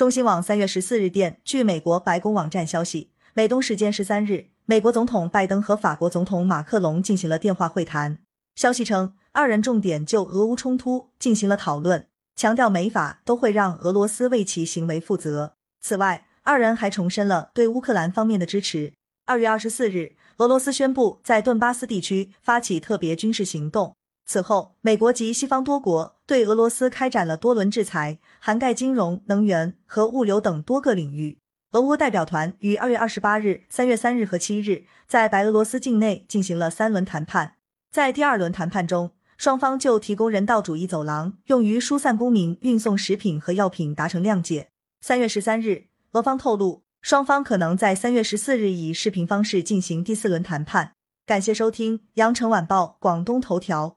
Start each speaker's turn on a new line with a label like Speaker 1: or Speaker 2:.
Speaker 1: 中新网三月十四日电，据美国白宫网站消息，美东时间十三日，美国总统拜登和法国总统马克龙进行了电话会谈。消息称，二人重点就俄乌冲突进行了讨论，强调美法都会让俄罗斯为其行为负责。此外，二人还重申了对乌克兰方面的支持。二月二十四日，俄罗斯宣布在顿巴斯地区发起特别军事行动。此后，美国及西方多国对俄罗斯开展了多轮制裁，涵盖金融、能源和物流等多个领域。俄乌代表团于二月二十八日、三月三日和七日在白俄罗斯境内进行了三轮谈判。在第二轮谈判中，双方就提供人道主义走廊，用于疏散公民、运送食品和药品达成谅解。三月十三日，俄方透露，双方可能在三月十四日以视频方式进行第四轮谈判。感谢收听《羊城晚报》广东头条。